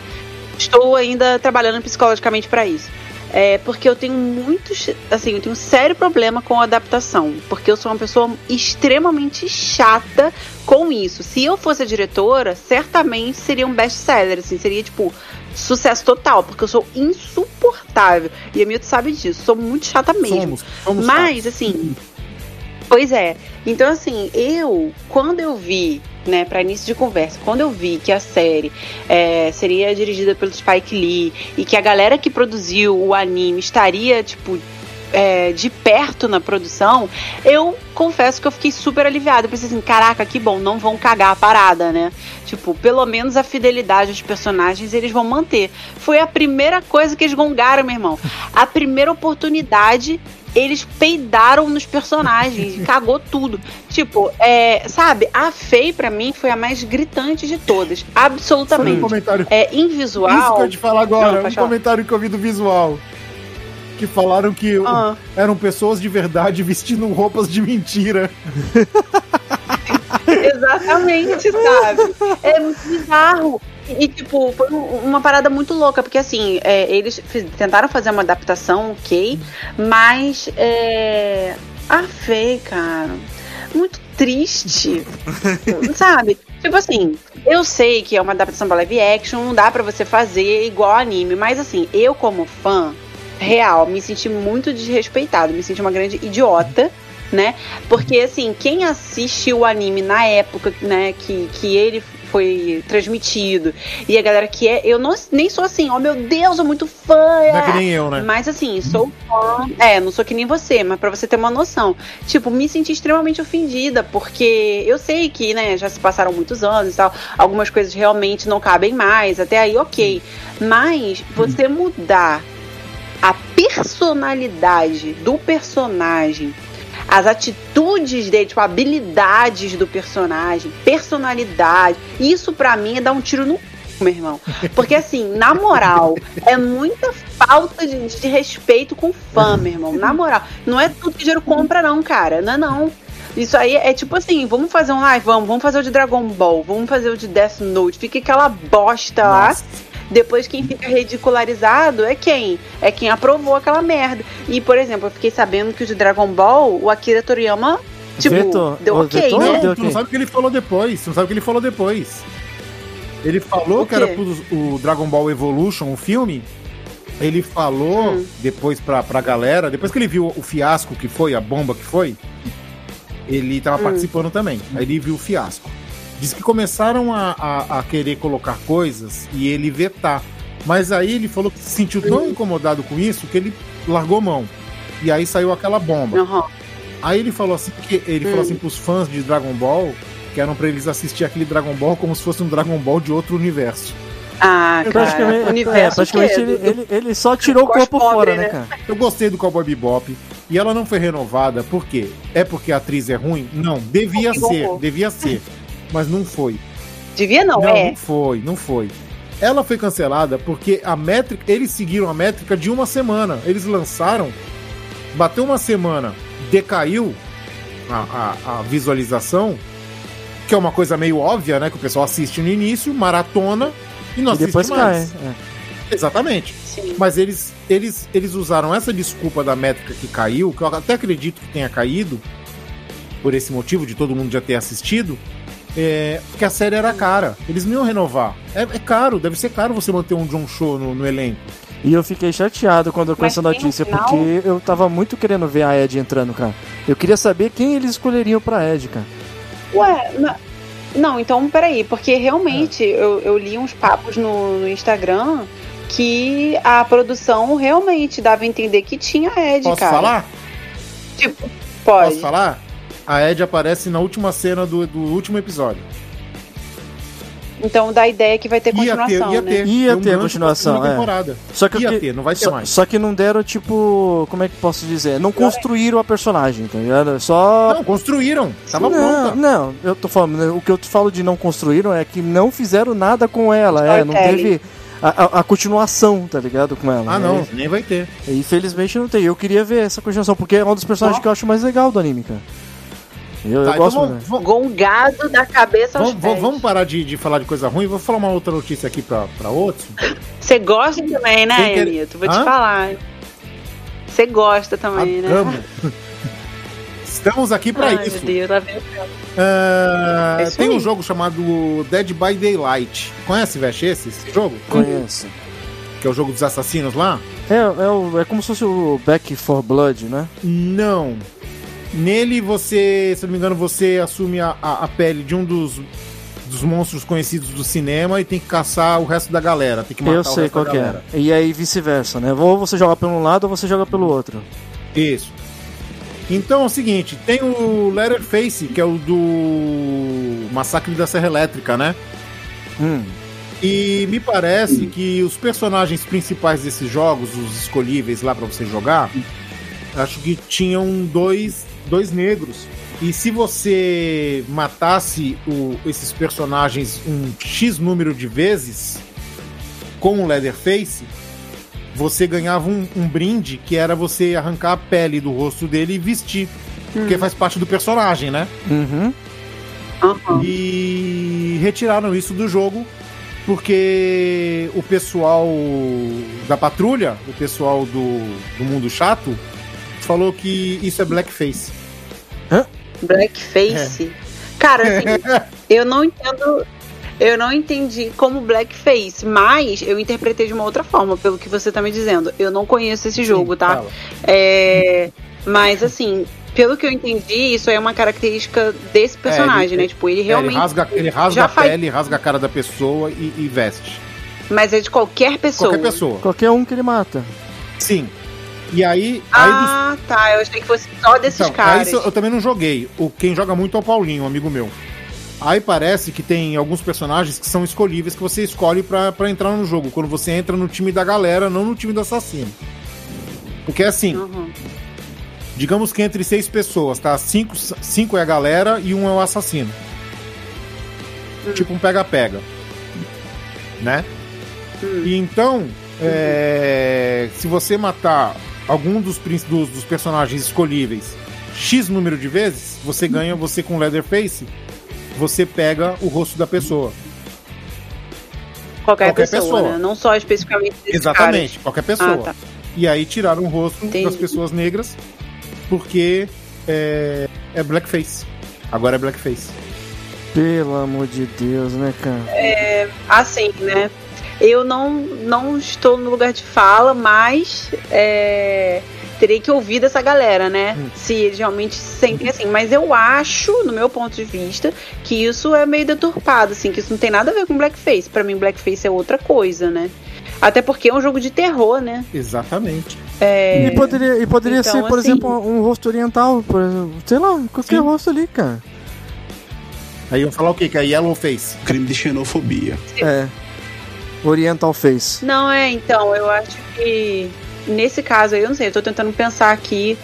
Estou ainda trabalhando psicologicamente pra isso. É, porque eu tenho muitos, assim, eu tenho um sério problema com a adaptação, porque eu sou uma pessoa extremamente chata com isso. Se eu fosse a diretora, certamente seria um best-seller, assim, seria tipo sucesso total, porque eu sou insuportável. E a Milton sabe disso, sou muito chata mesmo. Somos, somos Mas, chatos. assim. Pois é. Então, assim, eu, quando eu vi, né, para início de conversa, quando eu vi que a série é, seria dirigida pelo Spike Lee e que a galera que produziu o anime estaria, tipo, é, de perto na produção, eu confesso que eu fiquei super aliviada. Eu pensei assim, caraca, que bom, não vão cagar a parada, né? Tipo, pelo menos a fidelidade dos personagens eles vão manter. Foi a primeira coisa que eles gongaram, meu irmão. A primeira oportunidade eles peidaram nos personagens, (laughs) cagou tudo. Tipo, é, sabe, a Faye pra mim foi a mais gritante de todas, Sabe um absolutamente. comentário. É, em Isso que eu te falar agora, Não, um falar. comentário que eu vi do visual. Que falaram que Ah. eram pessoas de verdade vestindo roupas de mentira. (laughs) Exatamente, sabe? É muito bizarro. E, tipo, foi um- uma parada muito louca, porque assim, é, eles tentaram fazer uma adaptação, ok, mas é. A Fê, cara, muito triste. (laughs) sabe? Tipo assim, eu sei que é uma adaptação pra live action, não dá pra você fazer igual anime, mas assim, eu como fã real, me senti muito desrespeitado, me senti uma grande idiota né? Porque, assim, quem assiste o anime na época, né, que, que ele foi transmitido, e a galera que é. Eu não, nem sou assim, ó, meu Deus, eu sou muito fã. Não é que nem eu, né? Mas assim, sou fã. É, não sou que nem você, mas pra você ter uma noção. Tipo, me senti extremamente ofendida, porque eu sei que, né, já se passaram muitos anos e tal. Algumas coisas realmente não cabem mais, até aí, ok. Mas você mudar a personalidade do personagem, as atitudes dele, tipo, habilidades do personagem, personalidade, isso pra mim é dar um tiro no meu irmão. Porque assim, na moral, é muita falta de, de respeito com fã, meu irmão. Na moral, não é tudo que dinheiro compra, não, cara. Não é não. Isso aí é tipo assim, vamos fazer um live, vamos, vamos fazer o de Dragon Ball, vamos fazer o de Death Note, fica aquela bosta lá. Depois quem fica ridicularizado é quem? É quem aprovou aquela merda. E, por exemplo, eu fiquei sabendo que o de Dragon Ball, o Akira Toriyama, tipo, Vetou. deu ok, vetou? né? Deu Tu não sabe o que ele falou depois. Tu não sabe o que ele falou depois. Ele falou que era pro, o Dragon Ball Evolution, o filme. Ele falou Hum. depois pra, pra galera, depois que ele viu o fiasco que foi, a bomba que foi, ele tava Hum. participando também. Aí ele viu o fiasco. Diz que começaram a, a, a querer colocar coisas e ele vetar. Mas aí ele falou que se sentiu Hum. tão incomodado com isso que ele largou mão. E aí saiu aquela bomba. Aham. Aí ele falou assim que ele falou Hum. assim pros fãs de Dragon Ball que eram pra eles assistir aquele Dragon Ball como se fosse um Dragon Ball de outro universo. Ah, cara, Praticamente, universo é, praticamente que é ele, ele, ele só tirou o corpo pobre, fora, né? né, cara? Eu gostei do Cowboy Bebop e ela não foi renovada, por quê? É porque a atriz é ruim? Não, devia ser, devia ser, (laughs) mas não foi. Devia não, Não, é. não foi, não foi. Ela foi cancelada porque a métrica, eles seguiram a métrica de uma semana. Eles lançaram, bateu uma semana, decaiu a, a- a visualização, que é uma coisa meio óbvia, né? Que o pessoal assiste no início, maratona e não E depois assiste mais. cai. é. Exatamente. Sim. Mas eles, eles, eles usaram essa desculpa da métrica que caiu, que eu até acredito que tenha caído, por esse motivo de todo mundo já ter assistido, é, porque a série era cara. Eles não iam renovar. É, é caro, deve ser caro você manter um John Show no, no elenco. E eu fiquei chateado quando eu com essa notícia, final? porque eu tava muito querendo ver a Ed entrando, cara. Eu queria saber quem eles escolheriam pra Ed, cara. Ué, na- não, então peraí, porque realmente É. eu, eu li uns papos no, no Instagram que a produção realmente dava a entender que tinha Ed, Posso cara. falar? Tipo, pode. Posso falar? A Ed aparece na última cena do, do último episódio. Então dá a ideia que vai ter Ia ter, continuação, ia né? ter. Ia um ter gancho continuação, é. temporada. Só que, Ia que- ter, não vai ter só, mais. só que não deram, tipo. Como é que posso dizer? Não construíram a personagem, tá ligado? Só. Não, construíram. Tava não, pronta. não, eu tô falando, né, o que eu falo de não construíram é que não fizeram nada com ela, é, não teve a, a- a continuação, tá ligado, com ela. Ah, não, É, nem vai ter. infelizmente não tem. Eu queria ver essa continuação, porque é um dos personagens que eu acho mais legal do anime, cara. Eu, eu Tá, gosto então vamos, vamos, Gongado da cabeça aos vamos, vamos- pés. vamos parar de, de falar de coisa ruim. Vou falar uma outra notícia aqui pra, pra outros. Você gosta também, né, querer- Emito? Vou Hã? te falar. Você gosta também, né? Amo. Estamos aqui pra Ai, isso. meu Deus, cara. Ah, É isso tem um aí. jogo chamado Dead by Daylight. Conhece, Vesh, esse, esse jogo? Conheço. Que é o jogo dos assassinos lá? É, é, é como se fosse o Back for Blood, né? Não. Nele você, se não me engano, você assume a, a, a pele de um dos, dos monstros conhecidos do cinema e tem que caçar o resto da galera. Tem que matar Eu o sei qual que é. E aí vice-versa, né? Ou você joga pelo um lado ou você joga pelo outro. Isso. Então é o seguinte, tem o Letterface, que é o do Massacre da Serra Elétrica, né? Hum. E me parece que os personagens principais desses jogos, os escolhíveis lá pra você jogar, acho que tinham dois, dois negros. E se você matasse o- esses personagens um X número de vezes com o Leatherface, você ganhava um, um brinde que era você arrancar a pele do rosto dele e vestir. Porque faz parte do personagem, né? Uhum. Aham. E retiraram isso do jogo porque o pessoal da patrulha, o pessoal do, do mundo chato, falou que isso é blackface. Blackface. Cara, assim, (laughs) eu não entendo. Eu não entendi como blackface, mas eu interpretei de uma outra forma, pelo que você tá me dizendo. Eu não conheço esse jogo, Sim, tá? É, mas assim, pelo que eu entendi, isso aí é uma característica desse personagem, ele- né? Tipo, ele É, realmente. ele rasga, ele rasga a faz- pele, rasga a cara da pessoa e, e veste. Mas é de qualquer pessoa. Qualquer pessoa. Qualquer um que ele mata. Sim. E aí. aí dos- Ah, tá. Eu achei que fosse só desses Então, caras. aí isso eu também não joguei. O, quem joga muito é o Paulinho, um amigo meu. Aí parece que tem alguns personagens que são escolhíveis que você escolhe pra, pra entrar no jogo. Quando você entra no time da galera, não no time do assassino. Porque assim, Uhum. digamos que entre seis pessoas, tá? Cinco, cinco é a galera e um é o assassino. Tipo um pega-pega. Né? E então, é, se você matar algum dos, dos, dos personagens escolhíveis X número de vezes, você ganha, você com Leatherface, você pega o rosto da pessoa. Qualquer, qualquer pessoa, pessoa. né? Não só especificamente desses Exatamente, qualquer pessoa. Ah, tá. E aí tiraram o rosto Entendi. das pessoas negras porque é, é blackface. Agora é blackface. Pelo amor de Deus, né, cara? Assim, né? Eu não, não estou no lugar de fala, mas é, terei que ouvir dessa galera, né? Hum. Se eles realmente se sentem assim. Mas eu acho, no meu ponto de vista, que isso é meio deturpado, assim, que isso não tem nada a ver com blackface. Pra mim, blackface é outra coisa, né? Até porque é um jogo de terror, né? Exatamente. E poderia, e poderia Então, ser, por assim- exemplo, um rosto oriental, por exemplo, sei lá, qualquer Sim. rosto ali, cara. Aí iam falar o quê? Que é Yellowface. Crime de xenofobia. É. Oriental Face. Não, é, então, eu acho que nesse caso aí, eu não sei, eu tô tentando pensar aqui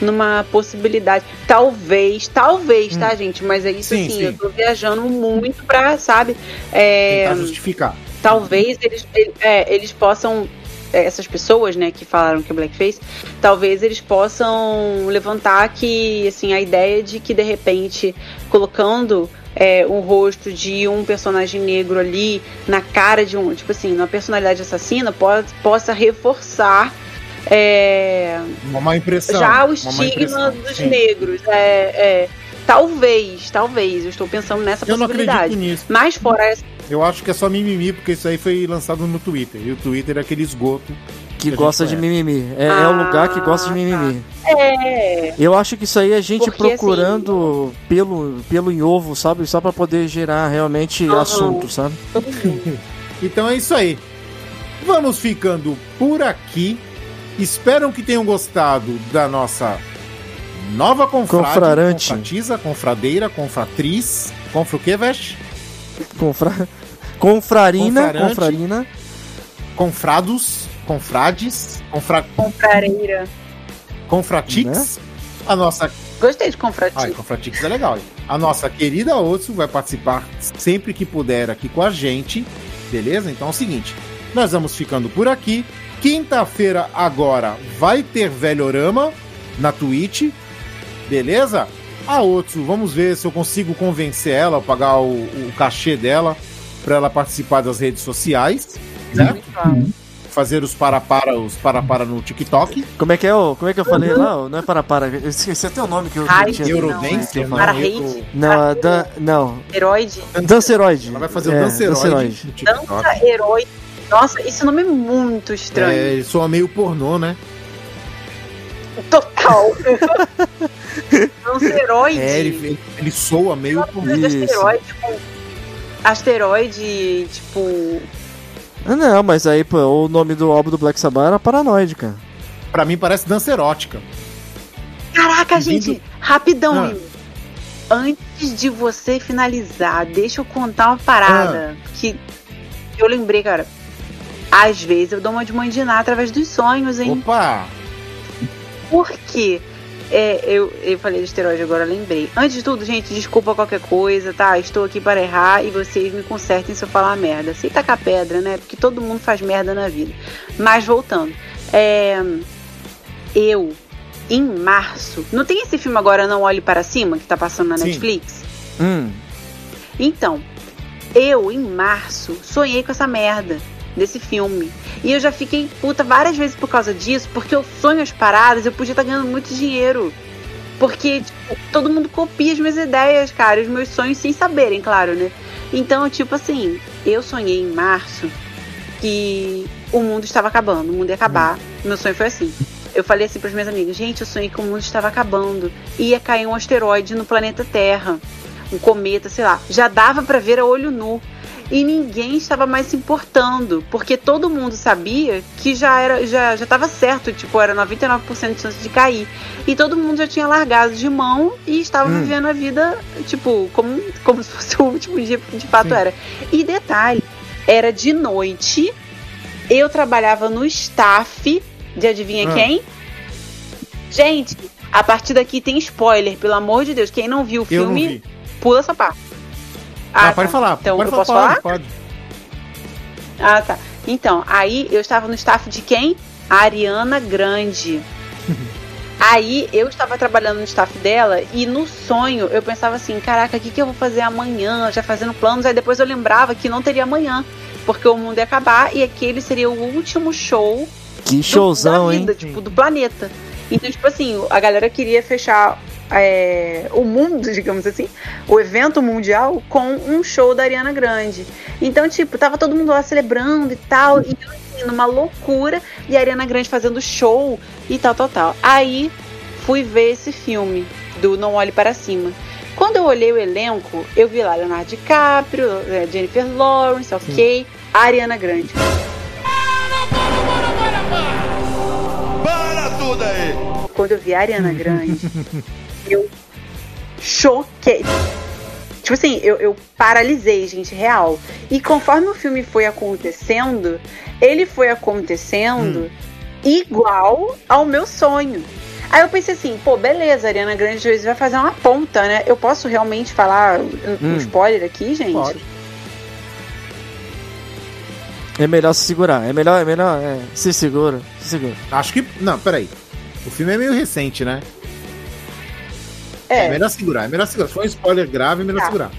numa possibilidade. Talvez, talvez, tá, gente? Mas é isso Sim, assim, sim. eu tô viajando muito pra, sabe? É, Tentar justificar. talvez eles, ele- é, eles possam. é, Essas pessoas, né, que falaram que é blackface, talvez eles possam levantar que, assim, a ideia de que de repente colocando é, um rosto de um personagem negro ali na cara de um, tipo assim, uma personalidade assassina pode, possa reforçar é, Uma má impressão. já o estigma dos Sim. negros. É, é, talvez, talvez, eu estou pensando nessa Eu não possibilidade. acredito nisso. Mas fora essa Eu acho que é só mimimi, porque isso aí foi lançado no Twitter. E o Twitter é aquele esgoto. Que gosta de mimimi. É, é o lugar que gosta de Ah, mimimi. É. Eu acho que isso aí é gente Porque, assim, procurando pelo, pelo em ovo, sabe? Só pra poder gerar realmente Aham. assunto, sabe? (laughs) Então é isso aí. Vamos ficando por aqui. Espero que tenham gostado da nossa Nova confrade, Confrarante. confratiza, confradeira, confratriz, confra o quê, Veste? Confra... (laughs) Confrarina, Confrarante. confrarina. Confrados, confrades, confra... Comprareira. confratix. A nossa Gostei de confratir. Ai, Confratix é legal. hein? A nossa querida Otsu vai participar sempre que puder aqui com a gente, beleza? Então é o seguinte, nós vamos ficando por aqui. Quinta-feira agora vai ter Velhorama na Twitch, beleza? A Otsu, vamos ver se eu consigo convencer ela a pagar o, o cachê dela para ela participar das redes sociais, né? Fazer os para-para, os para-para no TikTok. Como é que é, ô? Como é que eu falei lá? Não é para para. Eu esqueci até o nome que eu Ai, tinha. Eurodance, eu não, Para falei. hate. Não, a dan... não. Heroide. Danceroide. Ela vai fazer o É, danceroide. Dança herói. Nossa, esse nome é muito estranho. É, ele soa meio pornô, né? Total. (laughs) (laughs) Danceroide. É, ele, ele, soa meio pornô. Isso. Asteroide, tipo, asteroide, tipo. Ah, não, mas aí, pô, o nome do álbum do Black Sabbath era Paranoide, cara. Pra mim parece dança erótica. Caraca, Vindo- gente, rapidão, Ah. Will. Antes de você finalizar, deixa eu contar uma parada Ah. que eu lembrei, cara. Às vezes eu dou uma de Ná através dos sonhos, hein? Opa! Por quê? É, eu, eu falei de esteroide agora, lembrei. Antes de tudo, gente, desculpa qualquer coisa, tá? Estou aqui para errar e vocês me consertem se eu falar merda. Sem tacar pedra, né? Porque todo mundo faz merda na vida. Mas voltando. É, eu, em março. Não tem esse filme agora, Não Olhe Para Cima, que tá passando na Sim. Netflix? Hum. Então, eu, em março, sonhei com essa merda desse filme. E eu já fiquei puta várias vezes por causa disso, porque eu sonho as paradas, eu podia estar ganhando muito dinheiro. Porque tipo, todo mundo copia as minhas ideias, cara, os meus sonhos sem saberem, claro, né? Então, tipo assim, eu sonhei em março que o mundo estava acabando, o mundo ia acabar. Meu sonho foi assim. Eu falei assim para minhas amigas, gente, eu sonhei que o mundo estava acabando. Ia cair um asteroide no planeta Terra, um cometa, sei lá. Já dava para ver a olho nu. E ninguém estava mais se importando, porque todo mundo sabia que já era já já estava certo, tipo, era 99% de chance de cair. E todo mundo já tinha largado de mão e estava Hum. vivendo a vida, tipo, como, como (laughs) se fosse o último dia, porque de fato Sim. era. E detalhe, era de noite, eu trabalhava no staff de adivinha Ah. quem? Gente, a partir daqui tem spoiler, pelo amor de Deus. Quem não viu o filme, vi. pula essa parte. Ah, tá. pode falar. Então, pode eu posso falar? falar? Pode. Ah, tá. Então, aí eu estava no staff de quem? A Ariana Grande. (laughs) aí eu estava trabalhando no staff dela e no sonho eu pensava assim: caraca, o que, que eu vou fazer amanhã? Já fazendo planos. Aí depois eu lembrava que não teria amanhã, porque o mundo ia acabar e aquele seria o último show Que do- showzão, da hein? vida, tipo, do planeta. Então, tipo assim, a galera queria fechar é, o mundo, (laughs) digamos assim, o evento mundial com um show da Ariana Grande. Então, tipo, tava todo mundo lá celebrando e tal, e eu assim, numa loucura, e a Ariana Grande fazendo show e tal, tal, tal. Aí fui ver esse filme do Não Olhe Para Cima. Quando eu olhei o elenco, eu vi lá Leonardo DiCaprio, eh, Jennifer Lawrence, ok, a Ariana Grande. Para tudo aí! quando eu vi a Ariana Grande, (laughs) eu choquei. Tipo assim, eu, eu paralisei, gente, real. E conforme o filme foi acontecendo, ele foi acontecendo igual ao meu sonho. Aí eu pensei assim, pô, beleza, Ariana Grande vezes vai fazer uma ponta, né? Eu posso realmente falar um Hum. spoiler aqui, gente? Pode. É melhor se segurar. É melhor, é melhor. É, se segura. Se segura. Acho que. Não, peraí. O filme é meio recente, né? É, É, melhor segurar, é melhor segurar. Se for um spoiler grave, é melhor Tá. segurar.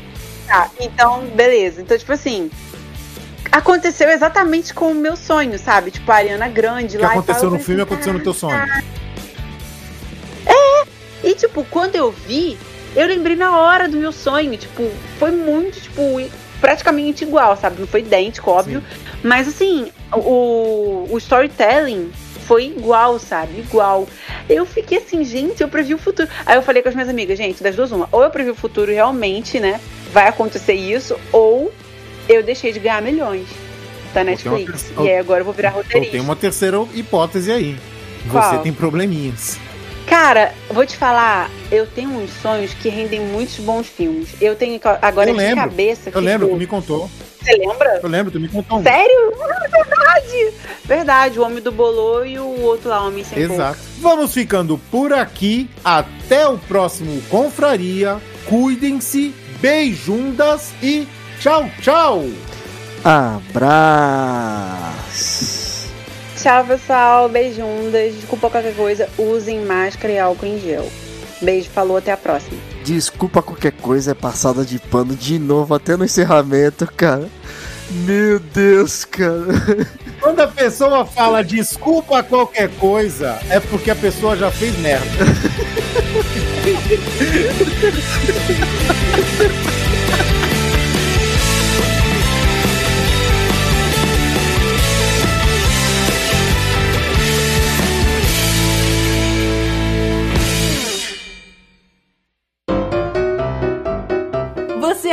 Tá, então, beleza. Então, tipo assim, aconteceu exatamente com o meu sonho, sabe? Tipo, a Ariana Grande O que lá aconteceu no filme assim, aconteceu no teu sonho. E, tipo, quando eu vi, eu lembrei na hora do meu sonho. Tipo, foi muito, tipo, praticamente igual, sabe? Não foi idêntico, óbvio. Mas, assim, o, o storytelling foi igual, sabe? Igual. Eu fiquei assim, gente, eu previ o futuro. Aí eu falei com as minhas amigas, gente, das duas, uma. Ou eu previ o futuro realmente, né? Vai acontecer isso, ou eu deixei de ganhar milhões da uma Netflix. pessoa- E aí agora eu vou virar roteirista. tem uma terceira hipótese aí. Você Qual? tem probleminhas. Cara, vou te falar, eu tenho uns sonhos que rendem muitos bons filmes. Eu tenho agora Eu de lembro, cabeça. Eu lembro, me contou. Você lembra? Eu lembro, tu me contou um. Sério? Ah, (laughs) verdade! Verdade, o Homem do Bolô e o outro lá, o Homem Sem Exato. Vamos ficando por aqui. Até o próximo Confraria. Cuidem-se, beijundas e tchau, tchau! Abraço. Tchau, pessoal. Beijundas. Desculpa qualquer coisa. Usem máscara e álcool em gel. Beijo, falou, até a próxima. Desculpa qualquer coisa, é passada de pano de novo até no encerramento, cara. Meu Deus, cara. Quando a pessoa fala desculpa qualquer coisa, é porque a pessoa já fez merda. (laughs)